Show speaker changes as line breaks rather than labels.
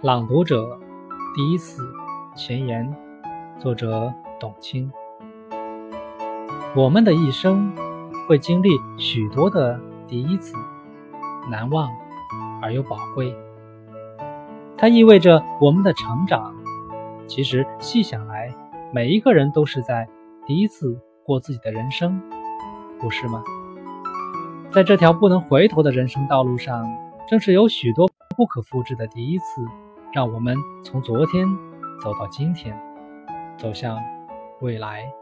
朗读者第一次前言，作者董卿。我们的一生会经历许多的第一次，难忘而又宝贵。它意味着我们的成长。其实细想来，每一个人都是在第一次过自己的人生，不是吗？在这条不能回头的人生道路上，正是有许多不可复制的第一次。让我们从昨天走到今天，走向未来。